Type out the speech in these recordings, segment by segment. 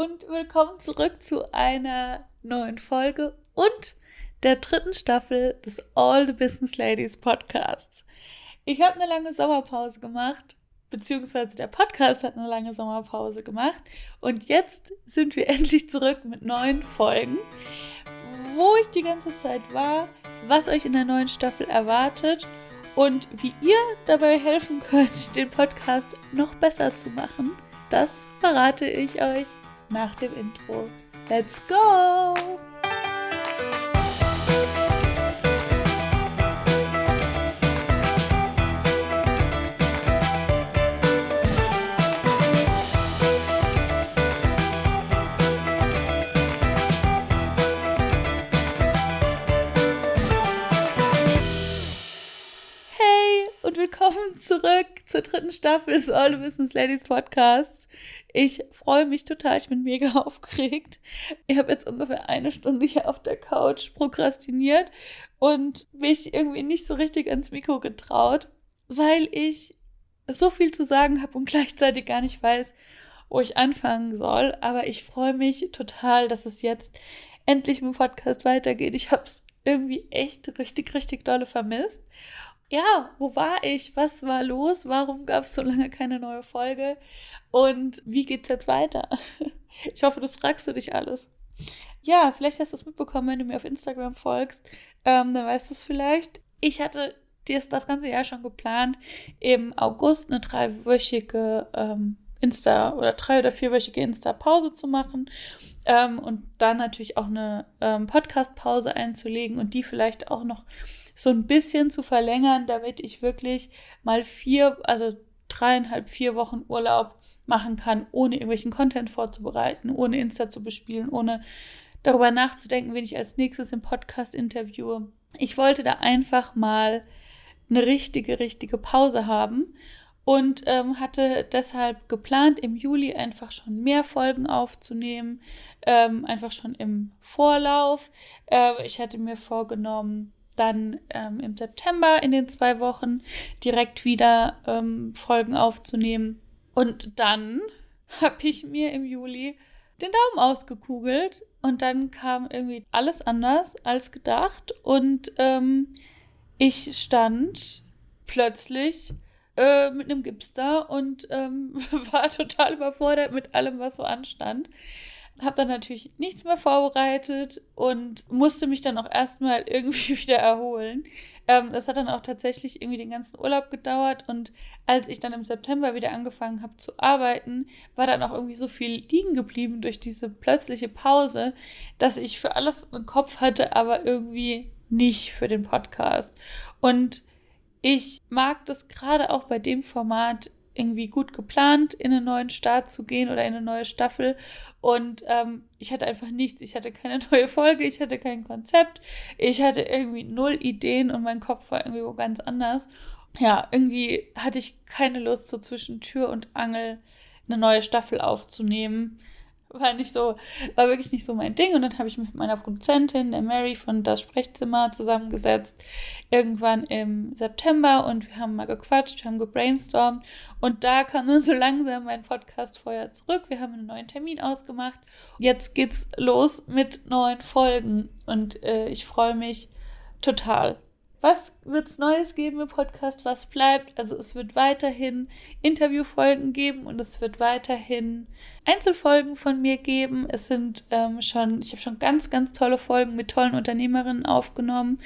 und willkommen zurück zu einer neuen Folge und der dritten Staffel des All the Business Ladies Podcasts. Ich habe eine lange Sommerpause gemacht, beziehungsweise der Podcast hat eine lange Sommerpause gemacht und jetzt sind wir endlich zurück mit neuen Folgen, wo ich die ganze Zeit war, was euch in der neuen Staffel erwartet und wie ihr dabei helfen könnt, den Podcast noch besser zu machen. Das verrate ich euch nach dem Intro. Let's go! Willkommen zurück zur dritten Staffel des All the Business Ladies Podcasts. Ich freue mich total, ich bin mega aufgeregt. Ich habe jetzt ungefähr eine Stunde hier auf der Couch prokrastiniert und mich irgendwie nicht so richtig ans Mikro getraut, weil ich so viel zu sagen habe und gleichzeitig gar nicht weiß, wo ich anfangen soll. Aber ich freue mich total, dass es jetzt endlich mit dem Podcast weitergeht. Ich habe es irgendwie echt richtig, richtig dolle vermisst ja, wo war ich? Was war los? Warum gab es so lange keine neue Folge? Und wie geht's jetzt weiter? Ich hoffe, das fragst du dich alles. Ja, vielleicht hast du es mitbekommen, wenn du mir auf Instagram folgst. Ähm, dann weißt du es vielleicht. Ich hatte dir das ganze Jahr schon geplant, im August eine dreiwöchige ähm, Insta- oder drei- oder vierwöchige Insta-Pause zu machen. Ähm, und dann natürlich auch eine ähm, Podcast-Pause einzulegen und die vielleicht auch noch so ein bisschen zu verlängern, damit ich wirklich mal vier, also dreieinhalb, vier Wochen Urlaub machen kann, ohne irgendwelchen Content vorzubereiten, ohne Insta zu bespielen, ohne darüber nachzudenken, wen ich als nächstes im Podcast interviewe. Ich wollte da einfach mal eine richtige, richtige Pause haben und ähm, hatte deshalb geplant, im Juli einfach schon mehr Folgen aufzunehmen, ähm, einfach schon im Vorlauf. Äh, ich hatte mir vorgenommen, dann ähm, im September in den zwei Wochen direkt wieder ähm, Folgen aufzunehmen. Und dann habe ich mir im Juli den Daumen ausgekugelt und dann kam irgendwie alles anders als gedacht und ähm, ich stand plötzlich äh, mit einem Gips da und ähm, war total überfordert mit allem, was so anstand habe dann natürlich nichts mehr vorbereitet und musste mich dann auch erstmal irgendwie wieder erholen. Ähm, das hat dann auch tatsächlich irgendwie den ganzen Urlaub gedauert und als ich dann im September wieder angefangen habe zu arbeiten, war dann auch irgendwie so viel liegen geblieben durch diese plötzliche Pause, dass ich für alles einen Kopf hatte, aber irgendwie nicht für den Podcast. Und ich mag das gerade auch bei dem Format irgendwie gut geplant, in einen neuen Start zu gehen oder in eine neue Staffel. Und ähm, ich hatte einfach nichts. Ich hatte keine neue Folge, ich hatte kein Konzept, ich hatte irgendwie null Ideen und mein Kopf war irgendwie wo ganz anders. Ja, irgendwie hatte ich keine Lust, so zwischen Tür und Angel eine neue Staffel aufzunehmen war nicht so, war wirklich nicht so mein Ding. Und dann habe ich mich mit meiner Produzentin, der Mary von Das Sprechzimmer, zusammengesetzt. Irgendwann im September und wir haben mal gequatscht, wir haben gebrainstormt. Und da kam dann so langsam mein Podcast vorher zurück. Wir haben einen neuen Termin ausgemacht. Jetzt geht's los mit neuen Folgen. Und äh, ich freue mich total. Was wird es Neues geben im Podcast? Was bleibt? Also es wird weiterhin Interviewfolgen geben und es wird weiterhin Einzelfolgen von mir geben. Es sind ähm, schon, ich habe schon ganz, ganz tolle Folgen mit tollen Unternehmerinnen aufgenommen.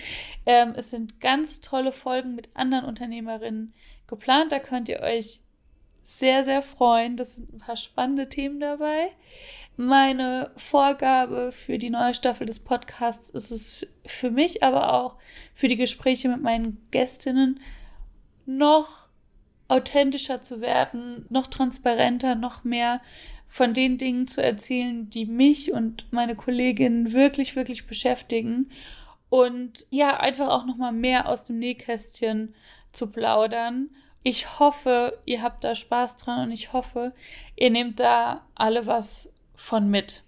Ähm, es sind ganz tolle Folgen mit anderen Unternehmerinnen geplant. Da könnt ihr euch sehr, sehr freuen. Das sind ein paar spannende Themen dabei. Meine Vorgabe für die neue Staffel des Podcasts ist es für mich, aber auch für die Gespräche mit meinen Gästinnen noch authentischer zu werden, noch transparenter, noch mehr von den Dingen zu erzählen, die mich und meine Kolleginnen wirklich, wirklich beschäftigen. Und ja, einfach auch noch mal mehr aus dem Nähkästchen zu plaudern. Ich hoffe, ihr habt da Spaß dran und ich hoffe, ihr nehmt da alle was von mit.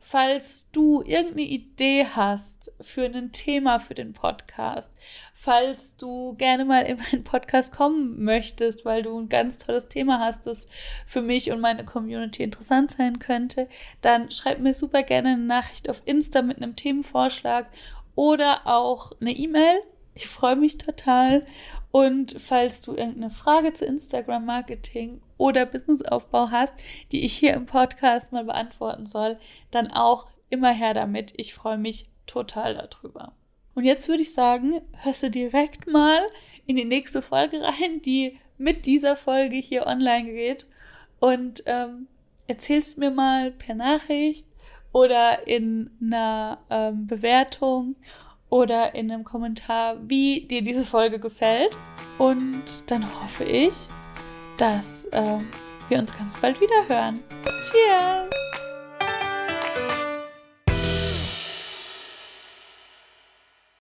Falls du irgendeine Idee hast für ein Thema für den Podcast, falls du gerne mal in meinen Podcast kommen möchtest, weil du ein ganz tolles Thema hast, das für mich und meine Community interessant sein könnte, dann schreib mir super gerne eine Nachricht auf Insta mit einem Themenvorschlag oder auch eine E-Mail. Ich freue mich total. Und falls du irgendeine Frage zu Instagram Marketing oder Businessaufbau hast, die ich hier im Podcast mal beantworten soll, dann auch immer her damit. Ich freue mich total darüber. Und jetzt würde ich sagen, hörst du direkt mal in die nächste Folge rein, die mit dieser Folge hier online geht und ähm, erzählst mir mal per Nachricht oder in einer ähm, Bewertung oder in einem Kommentar, wie dir diese Folge gefällt. Und dann hoffe ich, dass äh, wir uns ganz bald wieder hören. Cheers!